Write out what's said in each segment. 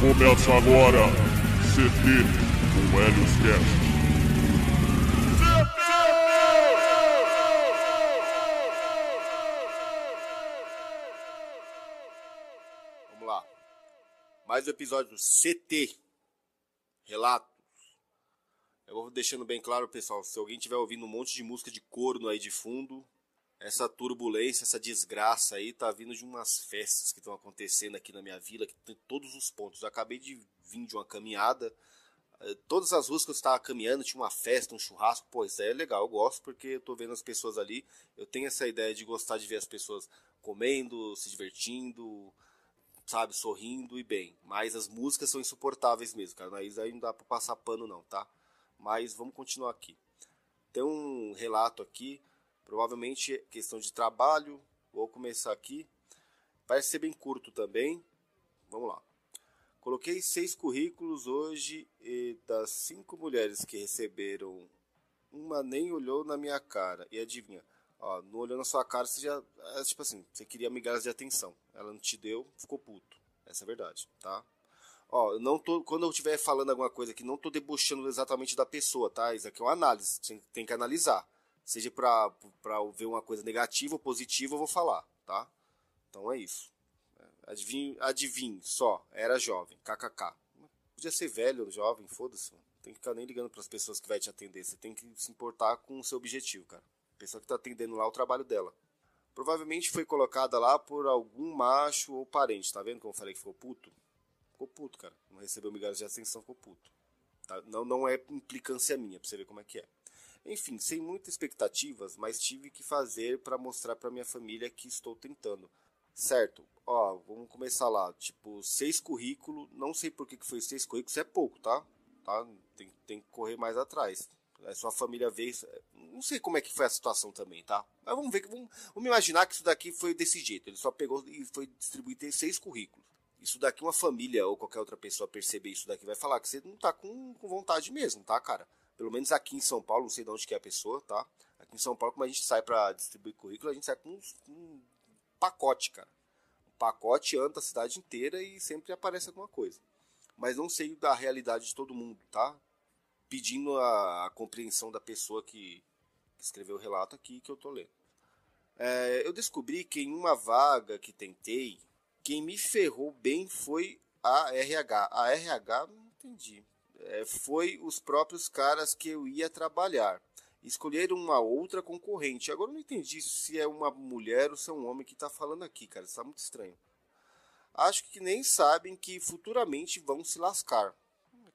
Começa agora CT com Helios Cast. Vamos lá. Mais um episódio do CT. Relatos. Eu vou deixando bem claro, pessoal, se alguém estiver ouvindo um monte de música de corno aí de fundo, essa turbulência, essa desgraça aí tá vindo de umas festas que estão acontecendo aqui na minha vila, que tem todos os pontos. Eu acabei de vir de uma caminhada, eh, todas as ruas que eu estava caminhando tinha uma festa, um churrasco. Isso aí é legal, eu gosto porque eu tô vendo as pessoas ali. Eu tenho essa ideia de gostar de ver as pessoas comendo, se divertindo, sabe, sorrindo e bem. Mas as músicas são insuportáveis mesmo, cara. Isso aí não dá pra passar pano não, tá? Mas vamos continuar aqui. Tem um relato aqui, provavelmente questão de trabalho. Vou começar aqui. Parece ser bem curto também. Vamos lá. Coloquei seis currículos hoje e das cinco mulheres que receberam, uma nem olhou na minha cara. E adivinha? Ó, não olhou na sua cara, você já. É, tipo assim, você queria migalhas de atenção. Ela não te deu, ficou puto. Essa é a verdade, tá? Ó, não tô, quando eu estiver falando alguma coisa aqui, não tô debochando exatamente da pessoa, tá? Isso aqui é uma análise, tem, tem que analisar. Seja pra, pra ver uma coisa negativa ou positiva, eu vou falar, tá? Então é isso. Adivinhe, adivinhe só, era jovem, kkk. Podia ser velho, jovem, foda-se. Tem que ficar nem ligando para as pessoas que vai te atender. Você tem que se importar com o seu objetivo, cara. Pessoa que está atendendo lá o trabalho dela. Provavelmente foi colocada lá por algum macho ou parente. Tá vendo como eu falei que ficou puto? Ficou puto, cara. Não recebeu migalhas de ascensão, ficou puto. Tá? Não, não é implicância minha, pra você ver como é que é. Enfim, sem muitas expectativas, mas tive que fazer para mostrar para minha família que estou tentando. Certo, ó, vamos começar lá. Tipo, seis currículos, não sei por que, que foi seis currículos, é pouco, tá? tá? Tem, tem que correr mais atrás. A sua família vê isso. Não sei como é que foi a situação também, tá? Mas vamos ver, vamos, vamos imaginar que isso daqui foi desse jeito. Ele só pegou e foi distribuir seis currículos. Isso daqui uma família ou qualquer outra pessoa perceber isso daqui vai falar que você não tá com, com vontade mesmo, tá, cara? Pelo menos aqui em São Paulo, não sei de onde que é a pessoa, tá? Aqui em São Paulo, como a gente sai para distribuir currículo, a gente sai com um, um pacote, cara. O pacote anda a cidade inteira e sempre aparece alguma coisa. Mas não sei da realidade de todo mundo, tá? Pedindo a, a compreensão da pessoa que, que, escreveu o relato aqui que eu tô lendo. É, eu descobri que em uma vaga que tentei, quem me ferrou bem foi a RH. A RH, não entendi. É, foi os próprios caras que eu ia trabalhar escolheram uma outra concorrente. Agora eu não entendi se é uma mulher ou se é um homem que está falando aqui, cara. Isso tá muito estranho. Acho que nem sabem que futuramente vão se lascar.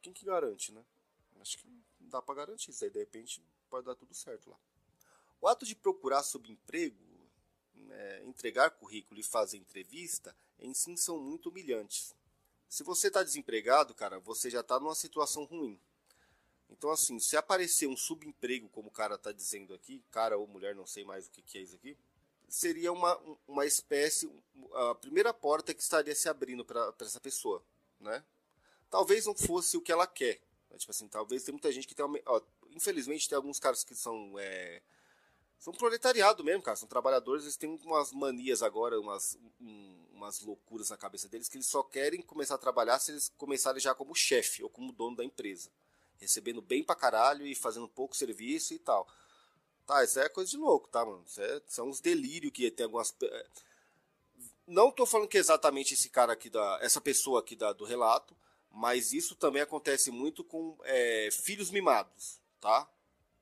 Quem que garante, né? Acho que dá para garantir isso aí. De repente pode dar tudo certo lá. O ato de procurar subemprego, é, entregar currículo e fazer entrevista, em si são muito humilhantes. Se você está desempregado, cara, você já está numa situação ruim. Então, assim, se aparecer um subemprego, como o cara está dizendo aqui, cara ou mulher, não sei mais o que, que é isso aqui, seria uma, uma espécie, a primeira porta que estaria se abrindo para essa pessoa, né? Talvez não fosse o que ela quer. Né? Tipo assim, talvez tem muita gente que tem ó, infelizmente tem alguns caras que são é, são proletariado mesmo, cara, são trabalhadores, eles têm umas manias agora, umas um, umas loucuras na cabeça deles que eles só querem começar a trabalhar se eles começarem já como chefe ou como dono da empresa recebendo bem pra caralho e fazendo pouco serviço e tal. Tá, isso é coisa de louco, tá, mano? Isso é, são uns delírios que tem algumas. É, não tô falando que é exatamente esse cara aqui, da, essa pessoa aqui da, do relato, mas isso também acontece muito com é, filhos mimados, tá?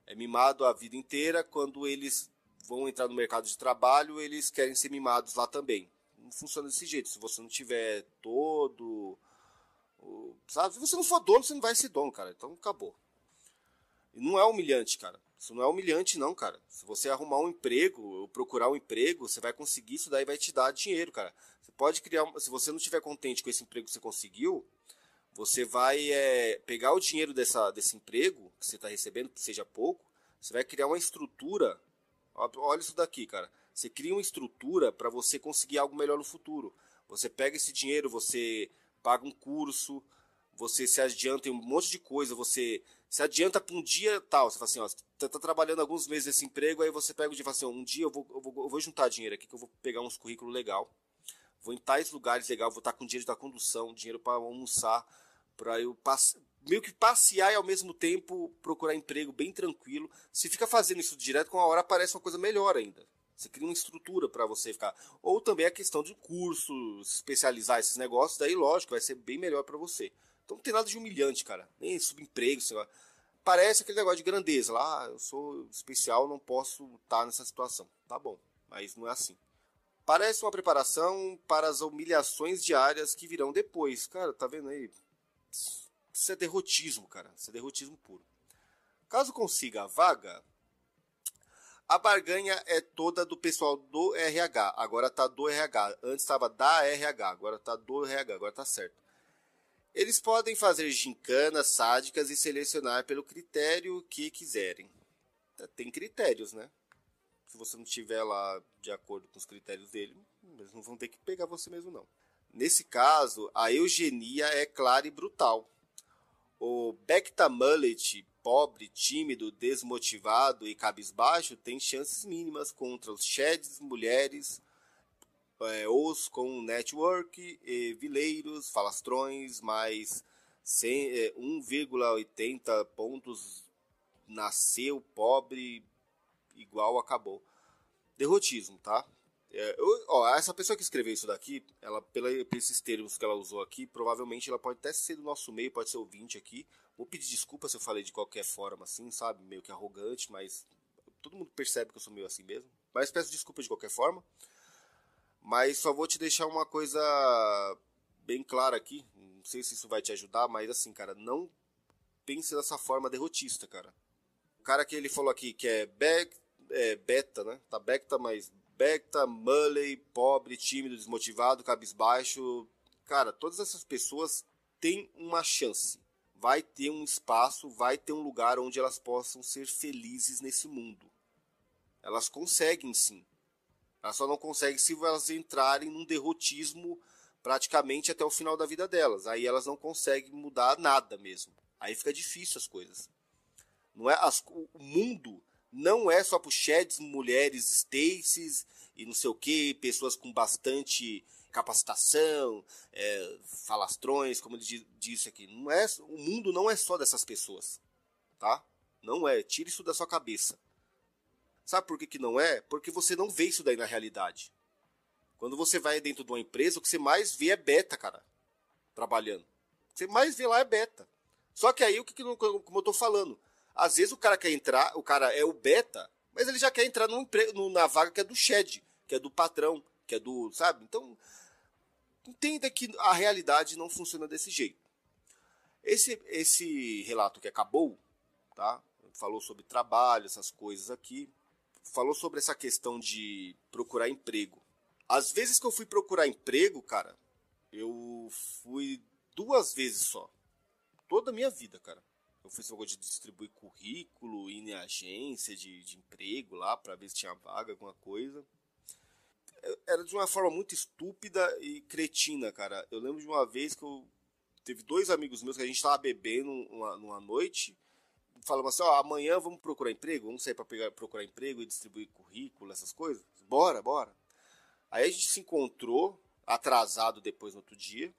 É mimado a vida inteira, quando eles vão entrar no mercado de trabalho, eles querem ser mimados lá também. Não funciona desse jeito. Se você não tiver todo Sabe? Se você não for dono, você não vai ser dono, cara. Então acabou. E não é humilhante, cara. Isso não é humilhante, não, cara. Se você arrumar um emprego, ou procurar um emprego, você vai conseguir, isso daí vai te dar dinheiro, cara. Você pode criar. Se você não estiver contente com esse emprego que você conseguiu, você vai é, pegar o dinheiro dessa, desse emprego que você está recebendo, que seja pouco, você vai criar uma estrutura Olha isso daqui, cara. Você cria uma estrutura para você conseguir algo melhor no futuro. Você pega esse dinheiro, você paga um curso, você se adianta em um monte de coisa, você se adianta para um dia tal. Você fala assim, ó, você tá, tá trabalhando alguns meses nesse emprego, aí você pega o dia e fala assim, ó, um dia eu vou, eu vou, eu vou juntar dinheiro aqui, que eu vou pegar uns currículos legal, vou em tais lugares legal, vou estar com dinheiro da condução, dinheiro para almoçar, para eu passe... meio que passear e ao mesmo tempo procurar emprego bem tranquilo. Se fica fazendo isso direto, com a hora aparece uma coisa melhor ainda. Você cria uma estrutura para você ficar. Ou também a questão de curso, especializar esses negócios, daí lógico, vai ser bem melhor para você. Então não tem nada de humilhante, cara. Nem subemprego, sei lá. Parece aquele negócio de grandeza lá, ah, eu sou especial, não posso estar nessa situação. Tá bom, mas não é assim. Parece uma preparação para as humilhações diárias que virão depois. Cara, tá vendo aí? Isso é derrotismo, cara. Isso é derrotismo puro. Caso consiga a vaga, a barganha é toda do pessoal do RH. Agora tá do RH. Antes estava da RH. Agora tá do RH. Agora tá certo. Eles podem fazer gincanas sádicas e selecionar pelo critério que quiserem. Tem critérios, né? Se você não estiver lá de acordo com os critérios dele, eles não vão ter que pegar você mesmo, não. Nesse caso, a eugenia é clara e brutal. O Becta Mullet pobre, tímido, desmotivado e cabisbaixo tem chances mínimas contra os sheds, mulheres, é, os com network, e vileiros, falastrões, mais 1,80 é, pontos nasceu pobre, igual acabou. Derrotismo, tá? É, eu, ó, essa pessoa que escreveu isso daqui, ela, pela, esses termos que ela usou aqui, provavelmente ela pode até ser do nosso meio, pode ser ouvinte aqui. Vou pedir desculpa se eu falei de qualquer forma assim, sabe? Meio que arrogante, mas todo mundo percebe que eu sou meio assim mesmo. Mas peço desculpa de qualquer forma. Mas só vou te deixar uma coisa bem clara aqui. Não sei se isso vai te ajudar, mas assim, cara, não pense dessa forma derrotista, cara. O cara que ele falou aqui que é, back, é beta, né? Tá beta, mas Becta, Mulley, pobre, tímido, desmotivado, cabisbaixo. Cara, todas essas pessoas têm uma chance. Vai ter um espaço, vai ter um lugar onde elas possam ser felizes nesse mundo. Elas conseguem sim. Elas só não conseguem se elas entrarem num derrotismo praticamente até o final da vida delas. Aí elas não conseguem mudar nada mesmo. Aí fica difícil as coisas. Não é as, o mundo não é só para sheds, mulheres, Stacy's e não sei o que, pessoas com bastante capacitação, é, falastrões, como ele disse aqui. Não é, o mundo não é só dessas pessoas, tá? Não é. Tire isso da sua cabeça. Sabe por que, que não é? Porque você não vê isso daí na realidade. Quando você vai dentro de uma empresa, o que você mais vê é beta, cara, trabalhando. O que você mais vê lá é beta. Só que aí, o que, que como eu tô falando, às vezes o cara quer entrar, o cara é o beta, mas ele já quer entrar no emprego, na vaga que é do shed, que é do patrão, que é do, sabe? Então, entenda que a realidade não funciona desse jeito. Esse, esse relato que acabou, tá? Falou sobre trabalho, essas coisas aqui. Falou sobre essa questão de procurar emprego. Às vezes que eu fui procurar emprego, cara, eu fui duas vezes só. Toda a minha vida, cara. Eu fiz esse negócio de distribuir currículo, ir em agência de, de emprego lá para ver se tinha vaga, alguma coisa. Era de uma forma muito estúpida e cretina, cara. Eu lembro de uma vez que eu. Teve dois amigos meus que a gente tava bebendo numa, numa noite. Falamos assim: ó, amanhã vamos procurar emprego? Vamos sair para procurar emprego e distribuir currículo, essas coisas? Bora, bora. Aí a gente se encontrou, atrasado depois no outro dia,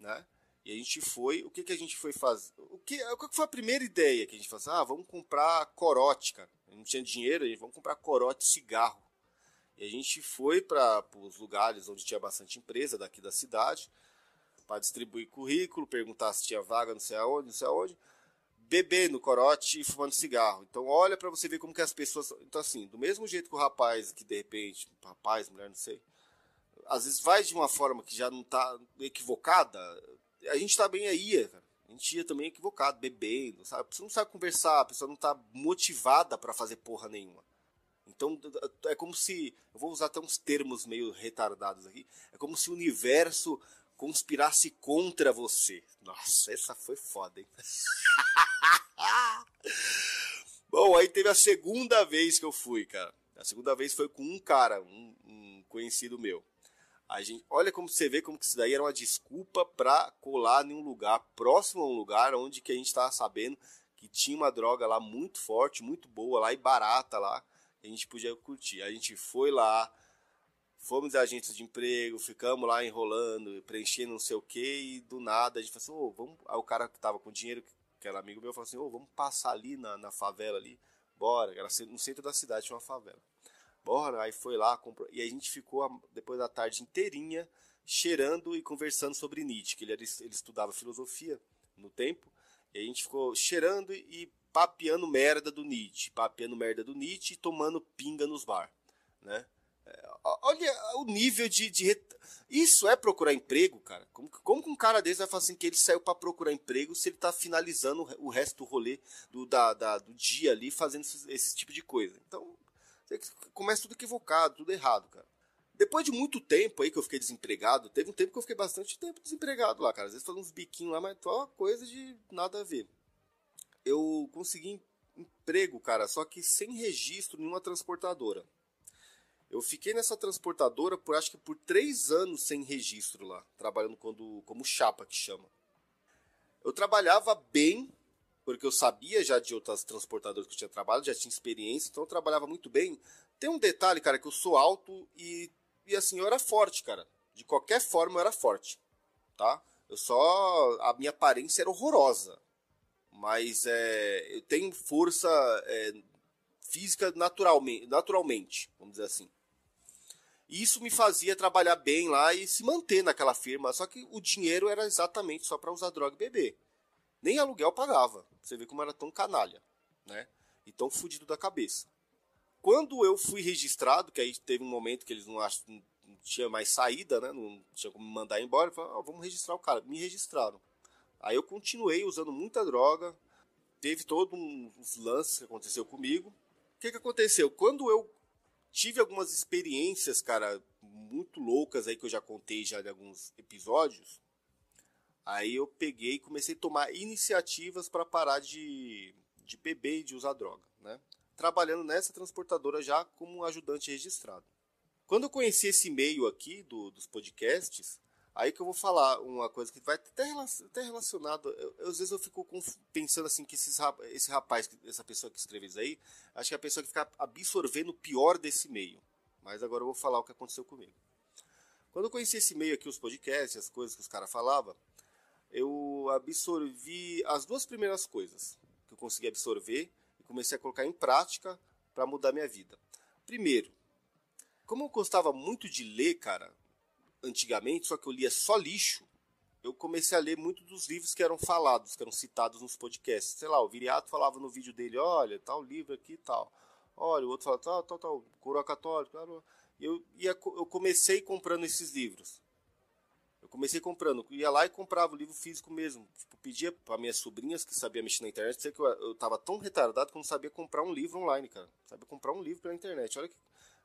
né? E a gente foi, o que, que a gente foi fazer? O que, qual que foi a primeira ideia que a gente falou? Ah, vamos comprar corote, cara. Não tinha dinheiro, a gente vamos comprar corote cigarro. E a gente foi para os lugares onde tinha bastante empresa daqui da cidade para distribuir currículo, perguntar se tinha vaga, não sei aonde, não sei aonde, bebendo corote e fumando cigarro. Então olha para você ver como que as pessoas, então assim, do mesmo jeito que o rapaz que de repente, rapaz, mulher, não sei, às vezes vai de uma forma que já não está equivocada, a gente tá bem aí, cara. A gente ia também equivocado, bebendo, sabe? A pessoa não sabe conversar, a pessoa não tá motivada para fazer porra nenhuma. Então é como se. Eu vou usar até uns termos meio retardados aqui. É como se o universo conspirasse contra você. Nossa, essa foi foda, hein? Bom, aí teve a segunda vez que eu fui, cara. A segunda vez foi com um cara, um, um conhecido meu. A gente, olha como você vê como que isso daí era uma desculpa para colar em um lugar próximo a um lugar onde que a gente estava sabendo que tinha uma droga lá muito forte, muito boa lá e barata lá, a gente podia curtir. A gente foi lá, fomos agentes de emprego, ficamos lá enrolando, preenchendo não sei o que, e do nada a gente falou assim, oh, vamos. Aí o cara que tava com dinheiro, que era amigo meu, falou assim, oh, vamos passar ali na, na favela ali, bora, era no centro da cidade tinha uma favela. Bora, aí foi lá, comprou, e a gente ficou depois da tarde inteirinha cheirando e conversando sobre Nietzsche, que ele, era, ele estudava filosofia no tempo, e a gente ficou cheirando e papeando merda do Nietzsche, papeando merda do Nietzsche e tomando pinga nos bar, né? É, olha o nível de, de, Isso é procurar emprego, cara? Como, como que um cara desse vai falar assim que ele saiu para procurar emprego se ele tá finalizando o resto do rolê do, da, da, do dia ali fazendo esse, esse tipo de coisa? Então, começa tudo equivocado, tudo errado, cara. Depois de muito tempo aí que eu fiquei desempregado, teve um tempo que eu fiquei bastante tempo desempregado lá, cara. Às vezes fazendo uns biquinhos lá, mas só coisa de nada a ver. Eu consegui emprego, cara, só que sem registro em uma transportadora. Eu fiquei nessa transportadora por acho que por três anos sem registro lá, trabalhando quando, como chapa que chama. Eu trabalhava bem, porque eu sabia já de outras transportadoras que eu tinha trabalhado, já tinha experiência, então eu trabalhava muito bem. Tem um detalhe, cara, que eu sou alto e, e assim, eu era forte, cara. De qualquer forma eu era forte, tá? Eu só. A minha aparência era horrorosa. Mas é, eu tenho força é, física naturalmente, naturalmente, vamos dizer assim. E isso me fazia trabalhar bem lá e se manter naquela firma. Só que o dinheiro era exatamente só para usar droga e beber. Nem aluguel pagava. Você vê como era tão canalha, né? E tão fudido da cabeça. Quando eu fui registrado, que aí teve um momento que eles não, ach... não tinha mais saída, né? Não tinha como me mandar embora. Falei, ah, vamos registrar o cara. Me registraram. Aí eu continuei usando muita droga. Teve todos uns lances que aconteceu comigo. O que, que aconteceu? Quando eu tive algumas experiências, cara, muito loucas aí que eu já contei já de alguns episódios. Aí eu peguei e comecei a tomar iniciativas para parar de, de beber e de usar droga, né? Trabalhando nessa transportadora já como ajudante registrado. Quando eu conheci esse meio aqui do, dos podcasts, Aí que eu vou falar uma coisa que vai até, até relacionado. Eu, eu, às vezes eu fico pensando assim que esses, esse rapaz, essa pessoa que escreve isso aí, acho que é a pessoa que fica absorvendo o pior desse meio. Mas agora eu vou falar o que aconteceu comigo. Quando eu conheci esse meio aqui, os podcasts, as coisas que os caras falavam, eu absorvi as duas primeiras coisas que eu consegui absorver e comecei a colocar em prática para mudar minha vida. Primeiro, como eu gostava muito de ler, cara, antigamente, só que eu lia só lixo, eu comecei a ler muito dos livros que eram falados, que eram citados nos podcasts. Sei lá, o Viriato falava no vídeo dele, olha, tal livro aqui e tal. Olha, o outro falava, tal, tal, tal, coroa católica. Eu, eu comecei comprando esses livros. Eu comecei comprando, ia lá e comprava o livro físico mesmo. Tipo, pedia para minhas sobrinhas que sabiam mexer na internet, sei que eu, eu tava tão retardado que eu não sabia comprar um livro online, cara. Sabia comprar um livro pela internet. Olha que,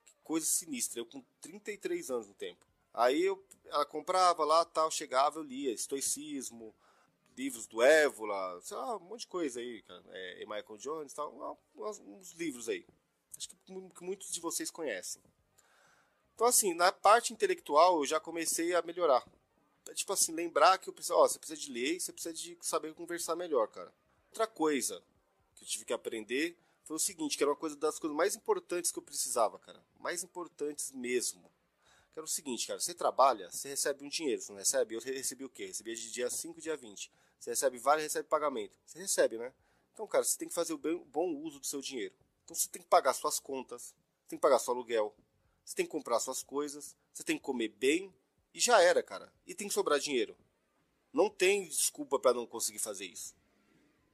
que coisa sinistra. Eu com 33 anos no tempo. Aí eu, ela comprava lá, tal, chegava, eu lia estoicismo, livros do Évola, sei lá, um monte de coisa aí, cara. É, Michael Jones, tal, uns, uns livros aí. Acho que, que muitos de vocês conhecem. Então, assim, na parte intelectual eu já comecei a melhorar. Tipo assim, lembrar que eu preciso, ó, você precisa de ler e você precisa de saber conversar melhor, cara. Outra coisa que eu tive que aprender foi o seguinte, que era uma coisa das coisas mais importantes que eu precisava, cara. Mais importantes mesmo que era o seguinte, cara, você trabalha, você recebe um dinheiro, você não recebe? Eu recebi o quê? Recebia de dia 5, dia 20. Você recebe vale, recebe pagamento. Você recebe, né? Então, cara, você tem que fazer o bem, bom uso do seu dinheiro. Então você tem que pagar suas contas, tem que pagar seu aluguel, você tem que comprar suas coisas, você tem que comer bem e já era, cara. E tem que sobrar dinheiro. Não tem desculpa para não conseguir fazer isso.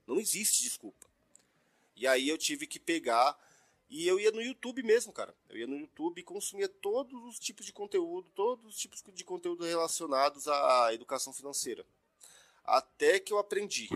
Não existe desculpa. E aí eu tive que pegar e eu ia no YouTube mesmo, cara. Eu ia no YouTube e consumia todos os tipos de conteúdo, todos os tipos de conteúdo relacionados à educação financeira. Até que eu aprendi.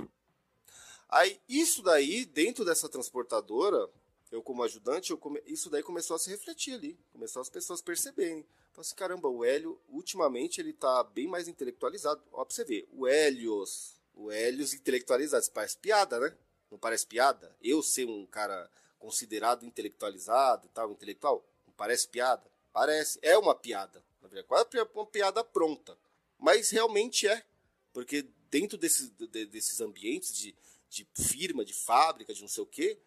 Aí, isso daí, dentro dessa transportadora, eu como ajudante, eu come... isso daí começou a se refletir ali. Começou as pessoas perceberem. Falei assim, caramba, o Hélio, ultimamente, ele tá bem mais intelectualizado. Ó, pra você ver, o Hélios, o Hélios intelectualizado, isso parece piada, né? Não parece piada? Eu ser um cara considerado intelectualizado e tal, intelectual. Parece piada? Parece. É uma piada. Na verdade, quase uma piada pronta. Mas realmente é. Porque dentro desses, desses ambientes de, de firma, de fábrica, de não sei o quê,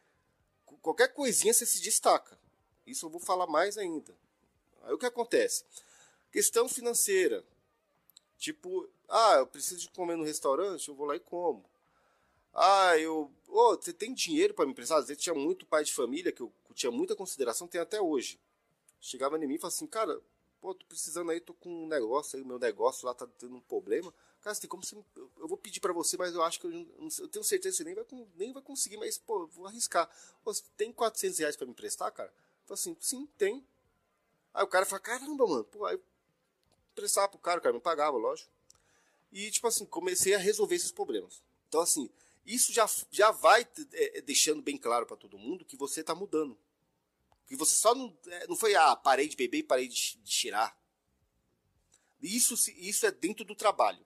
qualquer coisinha você se destaca. Isso eu vou falar mais ainda. Aí o que acontece? Questão financeira. Tipo, ah, eu preciso de comer no restaurante, eu vou lá e como. Ah, eu. Oh, você tem dinheiro para me emprestar? Às vezes tinha muito pai de família que eu tinha muita consideração, tem até hoje. Chegava em mim e falava assim, cara, pô, tô precisando aí, tô com um negócio aí, meu negócio lá tá tendo um problema. Cara, você tem como você. Eu vou pedir para você, mas eu acho que eu, eu, tenho certeza que você nem vai, nem vai conseguir, mas, pô, vou arriscar. Pô, você tem 400 reais para me emprestar, cara? Falei assim, sim, tem. Aí o cara fala, caramba, mano, pô, aí emprestava pro cara, o cara me pagava, lógico. E, tipo assim, comecei a resolver esses problemas. Então, assim, isso já, já vai é, deixando bem claro para todo mundo que você tá mudando. Que você só não, é, não foi, ah, parei de beber e parei de, de cheirar. Isso, isso é dentro do trabalho.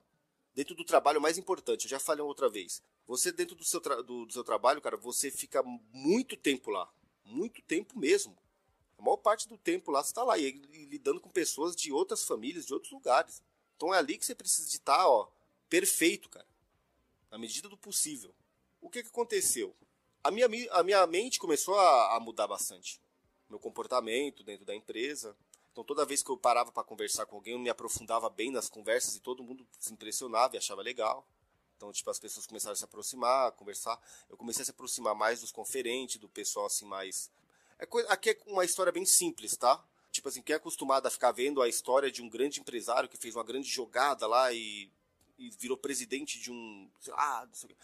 Dentro do trabalho mais importante, eu já falei outra vez. Você, dentro do seu, do, do seu trabalho, cara, você fica muito tempo lá. Muito tempo mesmo. A maior parte do tempo lá você está lá e, e, lidando com pessoas de outras famílias, de outros lugares. Então é ali que você precisa de estar, tá, ó, perfeito, cara. Na medida do possível. O que, que aconteceu? A minha, a minha mente começou a, a mudar bastante. Meu comportamento dentro da empresa. Então toda vez que eu parava para conversar com alguém, eu me aprofundava bem nas conversas e todo mundo se impressionava e achava legal. Então, tipo, as pessoas começaram a se aproximar, conversar. Eu comecei a se aproximar mais dos conferentes, do pessoal assim mais é coisa, aqui é uma história bem simples, tá? Tipo assim, quem é acostumado a ficar vendo a história de um grande empresário que fez uma grande jogada lá e, e virou presidente de um. Ah, não sei o quê.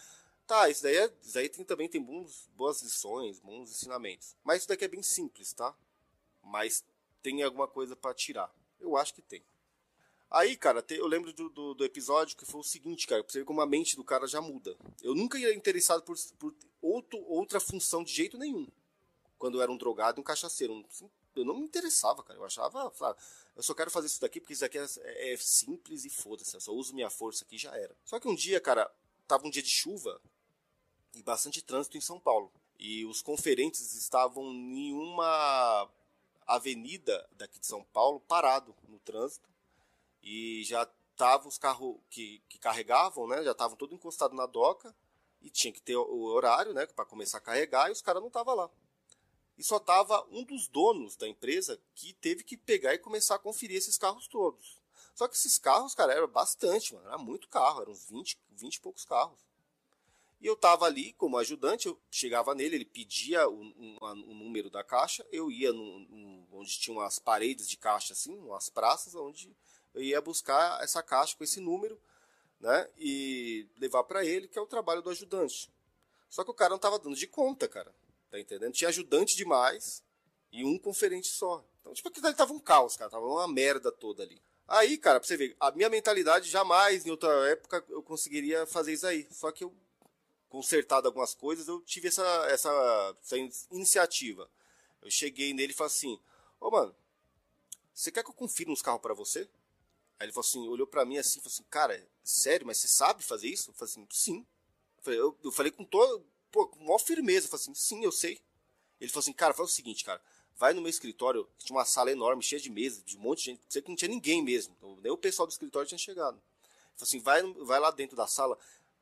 Tá, isso daí, é, isso daí tem, também tem bons, boas lições, bons ensinamentos. Mas isso daqui é bem simples, tá? Mas tem alguma coisa para tirar. Eu acho que tem. Aí, cara, eu lembro do, do, do, episódio que foi o seguinte, cara, você ver como a mente do cara já muda. Eu nunca ia interessado por, por outro, outra função de jeito nenhum quando eu era um drogado e um cachaceiro. Eu não me interessava, cara. Eu achava, eu só quero fazer isso daqui porque isso daqui é, é simples e foda-se. Eu só uso minha força aqui e já era. Só que um dia, cara, tava um dia de chuva e bastante trânsito em São Paulo. E os conferentes estavam em uma avenida daqui de São Paulo parado no trânsito. E já estavam os carros que, que carregavam, né? Já estavam todo encostado na doca. E tinha que ter o horário, né? para começar a carregar. E os caras não estavam lá e só tava um dos donos da empresa que teve que pegar e começar a conferir esses carros todos. Só que esses carros, cara, era bastante, mano, era muito carro, eram uns 20, 20 e poucos carros. E eu tava ali como ajudante, eu chegava nele, ele pedia o, um, um número da caixa, eu ia no, no, onde tinha umas paredes de caixa assim, umas praças, onde eu ia buscar essa caixa com esse número, né, e levar para ele, que é o trabalho do ajudante. Só que o cara não tava dando de conta, cara. Tá entendendo? Tinha ajudante demais e um conferente só. Então, tipo, aquilo ali tava um caos, cara. Tava uma merda toda ali. Aí, cara, pra você ver, a minha mentalidade jamais, em outra época, eu conseguiria fazer isso aí. Só que eu, consertado algumas coisas, eu tive essa, essa, essa iniciativa. Eu cheguei nele e falei assim: Ô, mano, você quer que eu confira uns carros para você? Aí ele falou assim, olhou para mim assim, falou assim, cara, sério, mas você sabe fazer isso? Eu falei assim, sim. Eu falei, eu, eu falei com todo, pô, com maior firmeza. Eu falei assim, sim, eu sei. Ele falou assim, cara, faz o seguinte, cara. Vai no meu escritório, tinha uma sala enorme, cheia de mesa, de um monte de gente. Sei que não tinha ninguém mesmo. Então, nem o pessoal do escritório tinha chegado. Ele falou assim, vai, vai lá dentro da sala,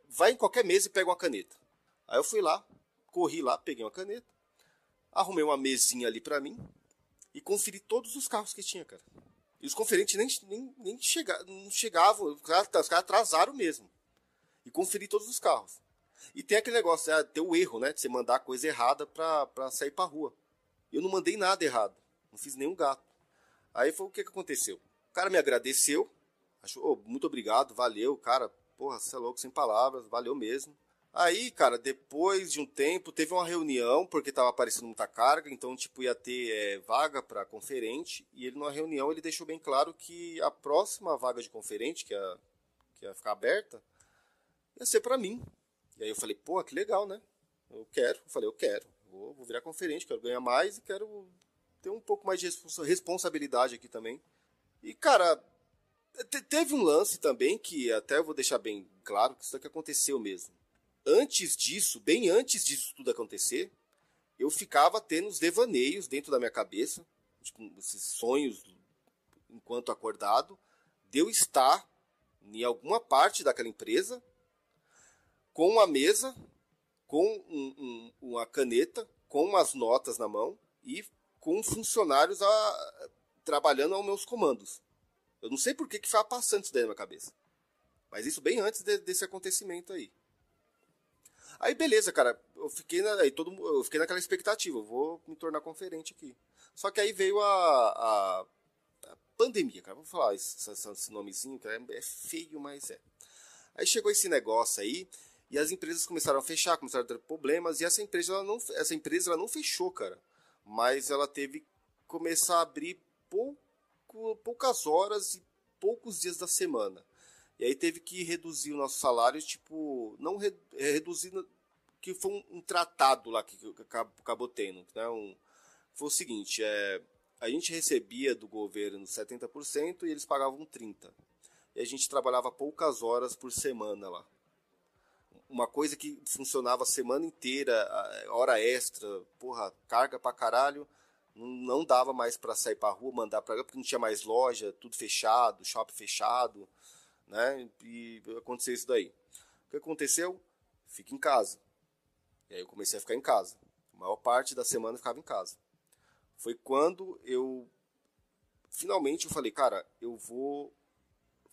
vai em qualquer mesa e pega uma caneta. Aí eu fui lá, corri lá, peguei uma caneta, arrumei uma mesinha ali pra mim e conferi todos os carros que tinha, cara. E os conferentes nem, nem, nem chega, não chegavam, os caras atrasaram mesmo. E conferi todos os carros. E tem aquele negócio, é, tem o erro, né? De você mandar coisa errada pra, pra sair pra rua. Eu não mandei nada errado. Não fiz nenhum gato. Aí foi o que, que aconteceu. O cara me agradeceu. Achou, oh, muito obrigado, valeu, cara. Porra, você é louco, sem palavras, valeu mesmo. Aí, cara, depois de um tempo, teve uma reunião, porque tava aparecendo muita carga, então, tipo, ia ter é, vaga para conferente, e ele, numa reunião, ele deixou bem claro que a próxima vaga de conferente, que ia, que ia ficar aberta, ia ser para mim. E aí eu falei, pô, que legal, né? Eu quero. Eu falei, eu quero. Vou, vou virar conferente, quero ganhar mais e quero ter um pouco mais de responsabilidade aqui também. E, cara, teve um lance também que até eu vou deixar bem claro que isso aqui aconteceu mesmo. Antes disso, bem antes disso tudo acontecer, eu ficava tendo os devaneios dentro da minha cabeça, tipo, esses sonhos enquanto acordado, de eu estar em alguma parte daquela empresa com uma mesa, com um, um, uma caneta, com umas notas na mão e com funcionários a, trabalhando aos meus comandos. Eu não sei por que, que ficava passando isso daí na minha cabeça. Mas isso bem antes de, desse acontecimento aí. Aí beleza, cara, eu fiquei, na, aí todo, eu fiquei naquela expectativa, eu vou me tornar conferente aqui. Só que aí veio a, a, a pandemia, cara. Vou falar esse, esse nomezinho, que é, é feio, mas é. Aí chegou esse negócio aí, e as empresas começaram a fechar, começaram a ter problemas, e essa empresa, ela não, essa empresa ela não fechou, cara. Mas ela teve que começar a abrir pouco, poucas horas e poucos dias da semana. E aí teve que reduzir o nosso salário, tipo, não re, é, reduzir, que foi um, um, tratado lá que, que acabou tendo. Né? Um, foi o seguinte, é, a gente recebia do governo 70% e eles pagavam 30%. E a gente trabalhava poucas horas por semana lá. Uma coisa que funcionava a semana inteira, hora extra, porra, carga pra caralho não dava mais para sair para rua, mandar para porque não tinha mais loja, tudo fechado, shopping fechado, né? E aconteceu isso daí. O que aconteceu? Fica em casa. E aí eu comecei a ficar em casa. A maior parte da semana eu ficava em casa. Foi quando eu finalmente eu falei, cara, eu vou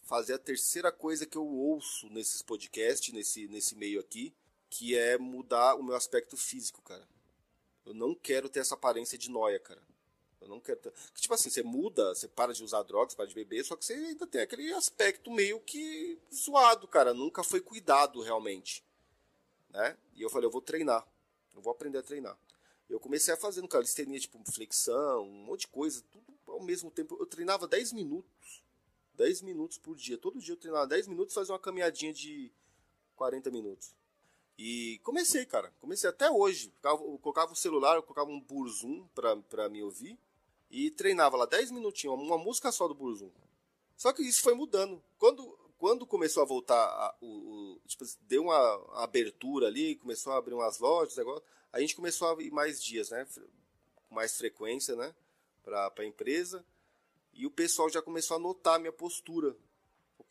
fazer a terceira coisa que eu ouço nesses podcasts, nesse nesse meio aqui, que é mudar o meu aspecto físico, cara. Eu não quero ter essa aparência de noia, cara. Eu não quero ter... Tipo assim, você muda, você para de usar drogas, para de beber, só que você ainda tem aquele aspecto meio que zoado, cara. Nunca foi cuidado realmente. Né? E eu falei, eu vou treinar. Eu vou aprender a treinar. Eu comecei a fazer, cara, calistenia, tipo, flexão, um monte de coisa, tudo ao mesmo tempo. Eu treinava 10 minutos. 10 minutos por dia. Todo dia eu treinava 10 minutos fazia uma caminhadinha de 40 minutos. E comecei, cara. Comecei até hoje. Eu colocava o celular, eu colocava um burzum pra, pra me ouvir. E treinava lá 10 minutinhos, uma música só do burzum. Só que isso foi mudando. Quando, quando começou a voltar, a, o, o, tipo, deu uma abertura ali, começou a abrir umas lojas, negócio, a gente começou a ir mais dias, né? Com mais frequência, né? Pra, pra empresa. E o pessoal já começou a notar a minha postura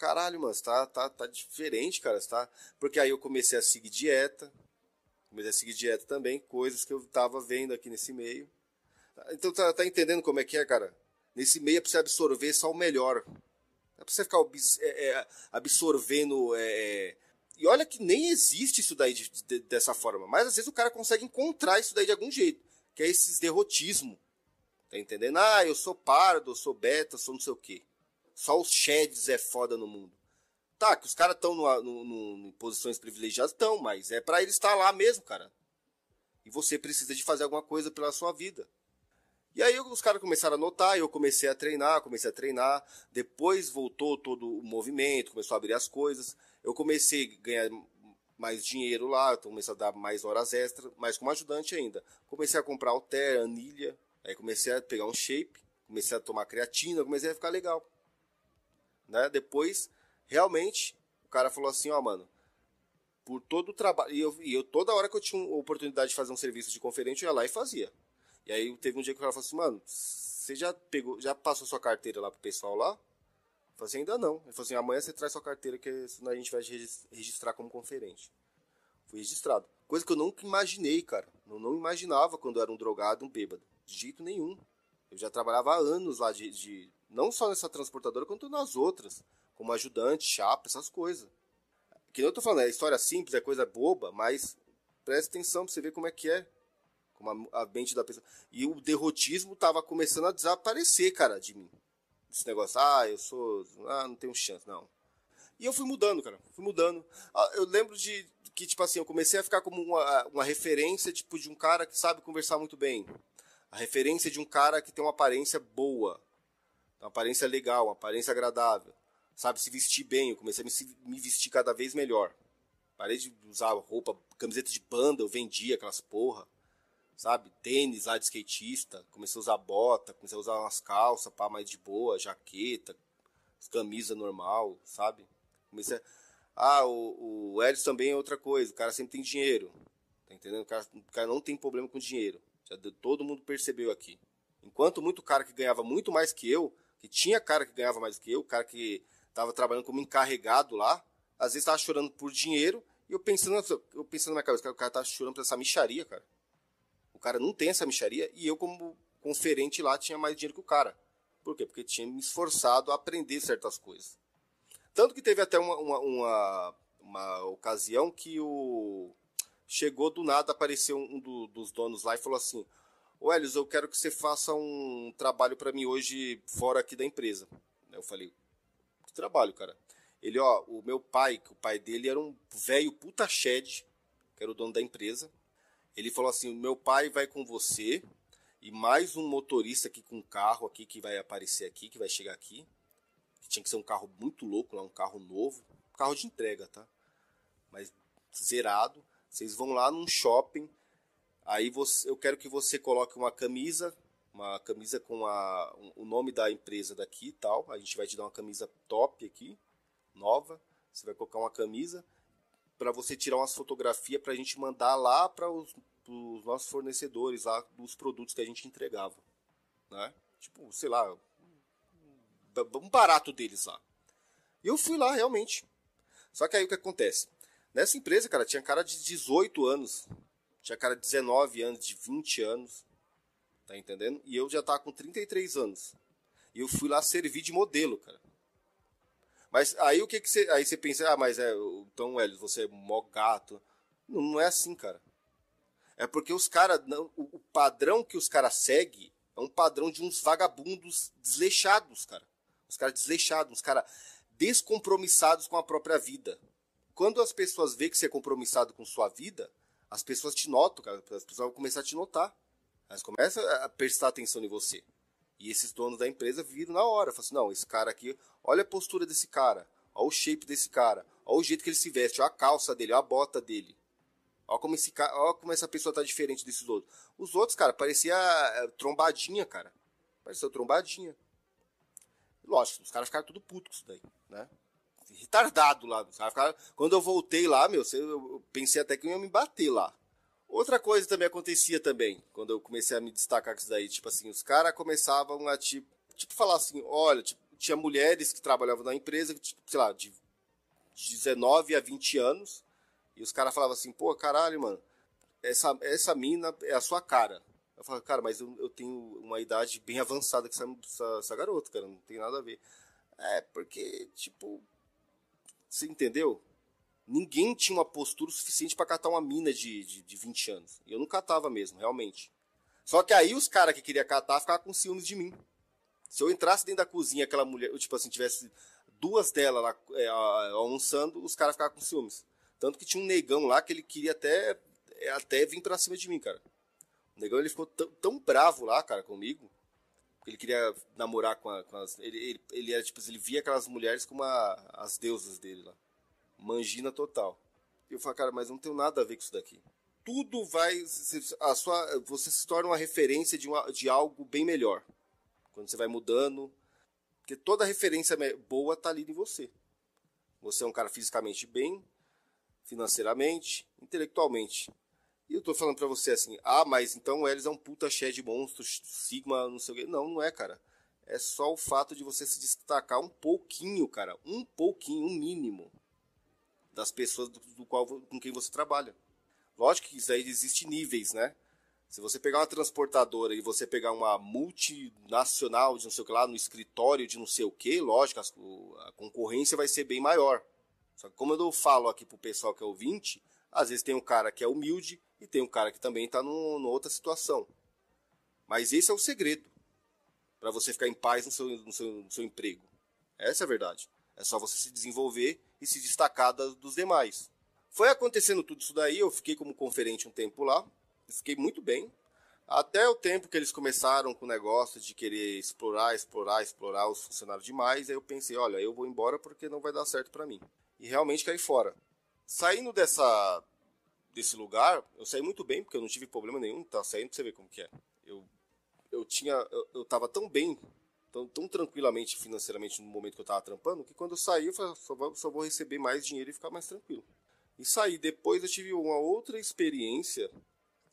caralho, mano, tá, tá, tá diferente, cara, tá? Porque aí eu comecei a seguir dieta, comecei a seguir dieta também, coisas que eu tava vendo aqui nesse meio. Então tá, tá entendendo como é que é, cara? Nesse meio é pra você absorver só o melhor. É pra você ficar é, é, absorvendo. É, é, e olha que nem existe isso daí de, de, dessa forma. Mas às vezes o cara consegue encontrar isso daí de algum jeito. Que é esses derrotismo. Tá entendendo? Ah, eu sou pardo, eu sou beta, sou não sei o quê. Só os sheds é foda no mundo. Tá, que os caras estão em posições privilegiadas, estão, mas é para eles estar lá mesmo, cara. E você precisa de fazer alguma coisa pela sua vida. E aí os caras começaram a notar, eu comecei a treinar, comecei a treinar, depois voltou todo o movimento, começou a abrir as coisas, eu comecei a ganhar mais dinheiro lá, comecei a dar mais horas extras, mas como ajudante ainda. Comecei a comprar alter, anilha, aí comecei a pegar um shape, comecei a tomar creatina, comecei a ficar legal né? Depois, realmente, o cara falou assim, ó, mano, por todo o trabalho, e eu, e eu toda hora que eu tinha oportunidade de fazer um serviço de conferente, eu ia lá e fazia. E aí teve um dia que o cara falou assim, mano, você já pegou, já passou sua carteira lá pro pessoal lá? Eu falei assim, ainda não. Ele falou assim, amanhã você traz sua carteira que senão a gente vai registrar como conferente. Fui registrado. Coisa que eu nunca imaginei, cara. Eu não imaginava quando eu era um drogado, um bêbado. De jeito nenhum. Eu já trabalhava há anos lá de, de não só nessa transportadora, quanto nas outras, como ajudante, chapa, essas coisas. Que eu tô falando, é história simples, é coisa boba, mas preste atenção pra você ver como é que é. Como a, a mente da pessoa. E o derrotismo tava começando a desaparecer, cara, de mim. Esse negócio, ah, eu sou. Ah, não tenho chance, não. E eu fui mudando, cara. Fui mudando. Ah, eu lembro de que, tipo assim, eu comecei a ficar como uma, uma referência, tipo, de um cara que sabe conversar muito bem. A referência de um cara que tem uma aparência boa uma aparência legal, uma aparência agradável. Sabe se vestir bem, eu comecei a me, vestir cada vez melhor. Parei de usar roupa, camiseta de banda, eu vendia aquelas porra. Sabe? Tênis lá de skatista, comecei a usar bota, comecei a usar umas calças, pá, mais de boa, jaqueta, camisa normal, sabe? Comecei a... Ah, o, o Elis também é outra coisa, o cara sempre tem dinheiro. Tá entendendo? O cara, o cara não tem problema com dinheiro. Já todo mundo percebeu aqui. Enquanto muito cara que ganhava muito mais que eu, que tinha cara que ganhava mais que eu, cara que estava trabalhando como encarregado lá, às vezes estava chorando por dinheiro, e eu pensando, eu pensando na minha cabeça, o cara tá chorando por essa micharia, cara. O cara não tem essa micharia, e eu, como conferente lá, tinha mais dinheiro que o cara. Por quê? Porque tinha me esforçado a aprender certas coisas. Tanto que teve até uma, uma, uma, uma ocasião que o. Chegou do nada, apareceu um do, dos donos lá e falou assim: Ô Elios, eu quero que você faça um trabalho para mim hoje fora aqui da empresa. Eu falei: Que trabalho, cara? Ele, ó, o meu pai, que o pai dele era um velho puta shed, que era o dono da empresa. Ele falou assim: meu pai vai com você e mais um motorista aqui com um carro aqui que vai aparecer aqui, que vai chegar aqui. Que tinha que ser um carro muito louco, um carro novo, carro de entrega, tá? Mas zerado. Vocês vão lá num shopping. Aí você, eu quero que você coloque uma camisa, uma camisa com a, o nome da empresa daqui e tal. A gente vai te dar uma camisa top aqui nova, você vai colocar uma camisa para você tirar umas fotografias para a gente mandar lá para os, os, nossos fornecedores lá dos produtos que a gente entregava, né? Tipo, sei lá, um barato deles lá. Eu fui lá realmente. Só que aí o que acontece? Nessa empresa, cara, tinha cara de 18 anos, tinha cara de 19 anos, de 20 anos, tá entendendo? E eu já tava com 33 anos. E eu fui lá servir de modelo, cara. Mas aí o que, que você. Aí você pensa, ah, mas é. Então, Hélio, você é mó gato. Não, não é assim, cara. É porque os caras. O, o padrão que os caras seguem é um padrão de uns vagabundos desleixados, cara. Os caras desleixados, uns caras descompromissados com a própria vida. Quando as pessoas veem que você é compromissado com sua vida, as pessoas te notam, cara. As pessoas vão começar a te notar. Elas começam a prestar atenção em você. E esses donos da empresa viram na hora. Falaram assim, não, esse cara aqui, olha a postura desse cara. Olha o shape desse cara. Olha o jeito que ele se veste. Olha a calça dele, olha a bota dele. Olha como, esse, olha como essa pessoa tá diferente desses outros. Os outros, cara, parecia é, trombadinha, cara. Parecia trombadinha. Lógico, os caras ficaram tudo putos daí, né? Retardado lá. Quando eu voltei lá, meu, eu pensei até que eu ia me bater lá. Outra coisa também acontecia também, quando eu comecei a me destacar com isso daí, tipo assim, os caras começavam a tipo, tipo falar assim, olha, tipo, tinha mulheres que trabalhavam na empresa, tipo, sei lá, de 19 a 20 anos, e os caras falavam assim, pô, caralho, mano, essa, essa mina é a sua cara. Eu falava, cara, mas eu, eu tenho uma idade bem avançada com essa, essa, essa garota, cara, não tem nada a ver. É, porque, tipo, você entendeu? ninguém tinha uma postura suficiente para catar uma mina de, de, de 20 anos. Eu não catava mesmo, realmente. Só que aí os caras que queriam catar ficavam com ciúmes de mim. Se eu entrasse dentro da cozinha, aquela mulher, tipo assim, tivesse duas delas lá é, almoçando, os caras ficavam com ciúmes. Tanto que tinha um negão lá que ele queria até, é, até vir pra cima de mim, cara. O negão ele ficou tão bravo lá, cara, comigo. Ele queria namorar com, a, com as. Ele, ele, ele, era tipo, ele via aquelas mulheres como a, as deusas dele lá mangina total. E eu falo, cara, mas não tem nada a ver com isso daqui. Tudo vai. A sua, você se torna uma referência de, uma, de algo bem melhor. Quando você vai mudando. Porque toda referência boa tá ali em você. Você é um cara fisicamente bem, financeiramente, intelectualmente. E eu tô falando pra você assim, ah, mas então o Elis é um puta de monstros, Sigma, não sei o quê. Não, não é, cara. É só o fato de você se destacar um pouquinho, cara. Um pouquinho, um mínimo das pessoas do, do qual com quem você trabalha. Lógico que isso aí existe níveis, né? Se você pegar uma transportadora e você pegar uma multinacional de não sei o que lá, no escritório de não sei o que, lógico, a concorrência vai ser bem maior. Só que como eu falo aqui pro pessoal que é ouvinte, às vezes tem um cara que é humilde e tem um cara que também está numa outra situação. Mas esse é o segredo para você ficar em paz no seu, no, seu, no seu emprego. Essa é a verdade. É só você se desenvolver e se destacar dos demais. Foi acontecendo tudo isso daí, eu fiquei como conferente um tempo lá, fiquei muito bem. Até o tempo que eles começaram com o negócio de querer explorar, explorar, explorar os funcionários demais, aí eu pensei, olha, eu vou embora porque não vai dar certo para mim. E realmente caí fora. Saindo dessa desse lugar, eu saí muito bem, porque eu não tive problema nenhum, tá saindo pra você ver como que é. Eu, eu tinha, eu, eu tava tão bem tão, tão tranquilamente financeiramente no momento que eu estava trampando, que quando eu saí, eu falei, só vou, só vou receber mais dinheiro e ficar mais tranquilo. E saí. Depois eu tive uma outra experiência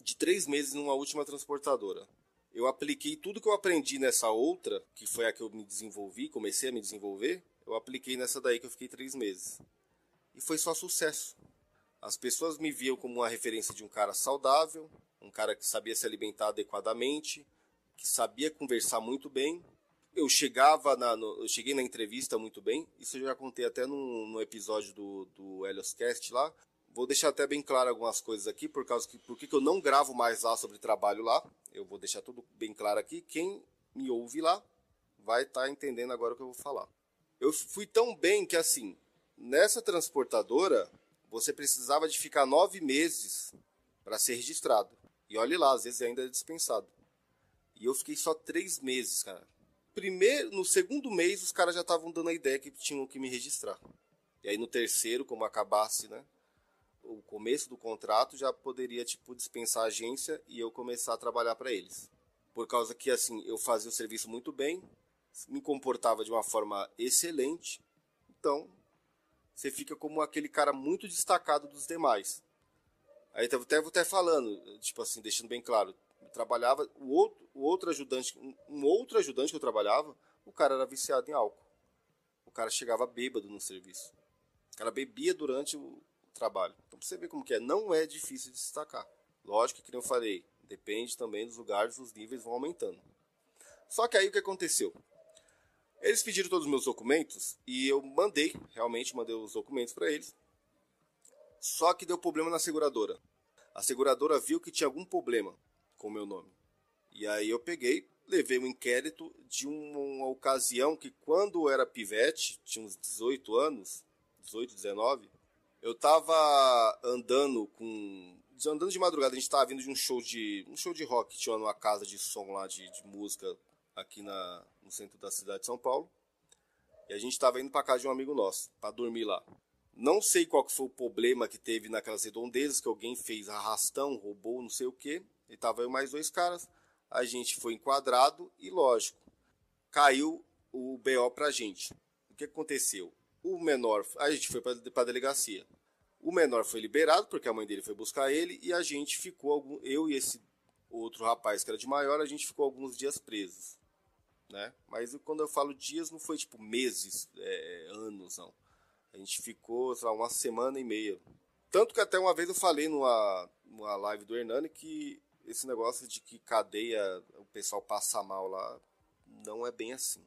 de três meses numa última transportadora. Eu apliquei tudo que eu aprendi nessa outra, que foi a que eu me desenvolvi, comecei a me desenvolver, eu apliquei nessa daí que eu fiquei três meses. E foi só sucesso. As pessoas me viam como uma referência de um cara saudável, um cara que sabia se alimentar adequadamente, que sabia conversar muito bem. Eu chegava na, no, eu cheguei na entrevista muito bem. Isso eu já contei até no, no episódio do, do Helios Cast lá. Vou deixar até bem claro algumas coisas aqui, por causa que por que eu não gravo mais lá sobre trabalho lá. Eu vou deixar tudo bem claro aqui. Quem me ouve lá vai estar tá entendendo agora o que eu vou falar. Eu fui tão bem que assim, nessa transportadora, você precisava de ficar nove meses para ser registrado. E olhe lá, às vezes ainda é dispensado. E eu fiquei só três meses, cara. Primeiro, no segundo mês, os caras já estavam dando a ideia que tinham que me registrar. E aí no terceiro, como acabasse, né? O começo do contrato já poderia, tipo, dispensar a agência e eu começar a trabalhar para eles. Por causa que, assim, eu fazia o serviço muito bem, me comportava de uma forma excelente. Então, você fica como aquele cara muito destacado dos demais. Aí até vou até falando, tipo assim, deixando bem claro, eu trabalhava o outro, o outro ajudante, um outro ajudante que eu trabalhava, o cara era viciado em álcool. O cara chegava bêbado no serviço. O cara bebia durante o trabalho. Então pra você ver como que é, não é difícil de destacar. Lógico que, como eu falei, depende também dos lugares, os níveis vão aumentando. Só que aí o que aconteceu? Eles pediram todos os meus documentos e eu mandei, realmente mandei os documentos para eles. Só que deu problema na seguradora. A seguradora viu que tinha algum problema com o meu nome. E aí eu peguei, levei um inquérito de uma ocasião que quando eu era pivete, tinha uns 18 anos, 18, 19, eu tava andando com andando de madrugada, a gente tava vindo de um show de um show de rock tinha numa casa de som lá de, de música aqui na, no centro da cidade de São Paulo. E a gente estava indo para casa de um amigo nosso, para dormir lá. Não sei qual que foi o problema que teve naquelas redondezas, que alguém fez arrastão, roubou, não sei o que. E tava eu mais dois caras. A gente foi enquadrado e, lógico, caiu o BO pra gente. O que aconteceu? O menor, a gente foi para a delegacia. O menor foi liberado porque a mãe dele foi buscar ele e a gente ficou, eu e esse outro rapaz que era de maior, a gente ficou alguns dias presos, né? Mas quando eu falo dias, não foi tipo meses, é, anos, não. A gente ficou, sei lá, uma semana e meia. Tanto que até uma vez eu falei numa, numa live do Hernani que esse negócio de que cadeia o pessoal passa mal lá não é bem assim.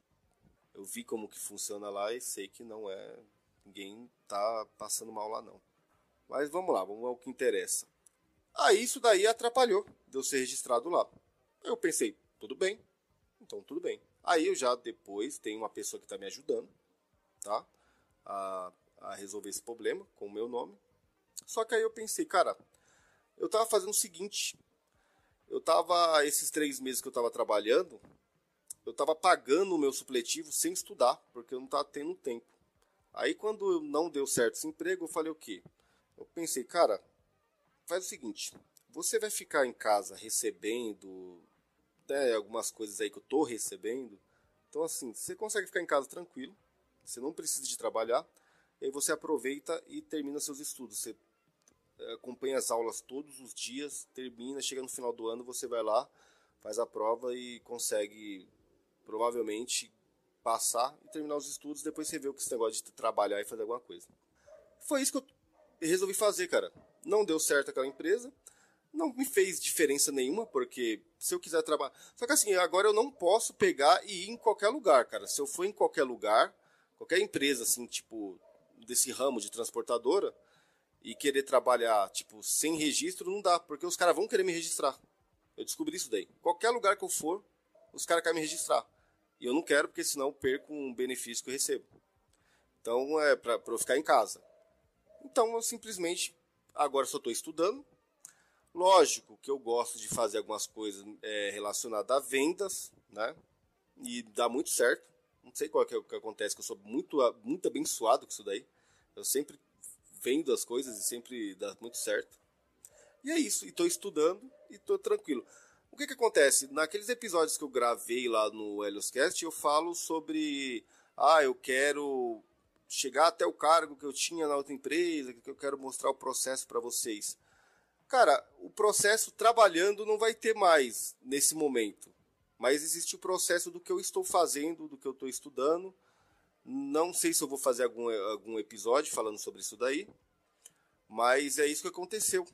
Eu vi como que funciona lá e sei que não é. Ninguém tá passando mal lá não. Mas vamos lá, vamos ao que interessa. Aí isso daí atrapalhou de eu ser registrado lá. Eu pensei, tudo bem, então tudo bem. Aí eu já depois tenho uma pessoa que está me ajudando, tá? A, a resolver esse problema com o meu nome. Só que aí eu pensei, cara, eu tava fazendo o seguinte. Eu tava, esses três meses que eu tava trabalhando, eu tava pagando o meu supletivo sem estudar, porque eu não tava tendo tempo. Aí quando não deu certo esse emprego, eu falei o quê? Eu pensei, cara, faz o seguinte, você vai ficar em casa recebendo né, algumas coisas aí que eu tô recebendo. Então assim, você consegue ficar em casa tranquilo, você não precisa de trabalhar, e aí você aproveita e termina seus estudos. Você eh, acompanha as aulas todos os dias, termina, chega no final do ano, você vai lá, faz a prova e consegue provavelmente passar e terminar os estudos, depois você vê o que esse negócio de trabalhar e fazer alguma coisa. Foi isso que eu resolvi fazer, cara. Não deu certo aquela empresa, não me fez diferença nenhuma, porque se eu quiser trabalhar. Só que assim, agora eu não posso pegar e ir em qualquer lugar, cara. Se eu for em qualquer lugar, qualquer empresa, assim, tipo, desse ramo de transportadora, e querer trabalhar, tipo, sem registro, não dá, porque os caras vão querer me registrar. Eu descobri isso daí. Qualquer lugar que eu for, os caras querem me registrar. E eu não quero, porque senão eu perco um benefício que eu recebo. Então, é pra, eu ficar em casa. Então, eu simplesmente, agora só estou estudando. Lógico que eu gosto de fazer algumas coisas é, relacionadas a vendas, né? E dá muito certo. Não sei qual é o que acontece, que eu sou muito, muito abençoado com isso daí. Eu sempre vendo as coisas e sempre dá muito certo. E é isso, e estou estudando e estou tranquilo. O que que acontece? Naqueles episódios que eu gravei lá no Helioscast, eu falo sobre, ah, eu quero chegar até o cargo que eu tinha na outra empresa, que eu quero mostrar o processo para vocês. Cara, o processo trabalhando não vai ter mais nesse momento. Mas existe o processo do que eu estou fazendo, do que eu estou estudando. Não sei se eu vou fazer algum, algum episódio falando sobre isso daí. Mas é isso que aconteceu.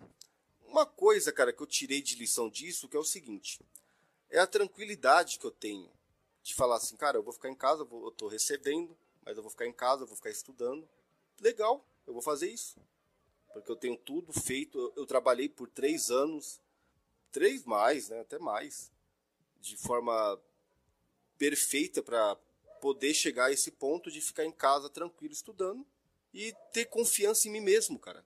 Uma coisa, cara, que eu tirei de lição disso, que é o seguinte. É a tranquilidade que eu tenho de falar assim, cara, eu vou ficar em casa, eu estou recebendo, mas eu vou ficar em casa, eu vou ficar estudando. Legal, eu vou fazer isso. Porque eu tenho tudo feito. Eu, eu trabalhei por três anos, três mais, né, até mais, de forma perfeita para poder chegar a esse ponto de ficar em casa tranquilo estudando e ter confiança em mim mesmo, cara.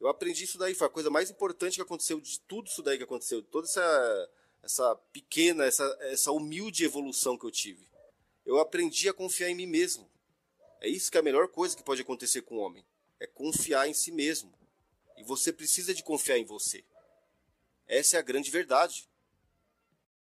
Eu aprendi isso daí, foi a coisa mais importante que aconteceu de tudo isso daí que aconteceu, toda essa essa pequena, essa, essa humilde evolução que eu tive. Eu aprendi a confiar em mim mesmo. É isso que é a melhor coisa que pode acontecer com o homem. É confiar em si mesmo. E você precisa de confiar em você. Essa é a grande verdade.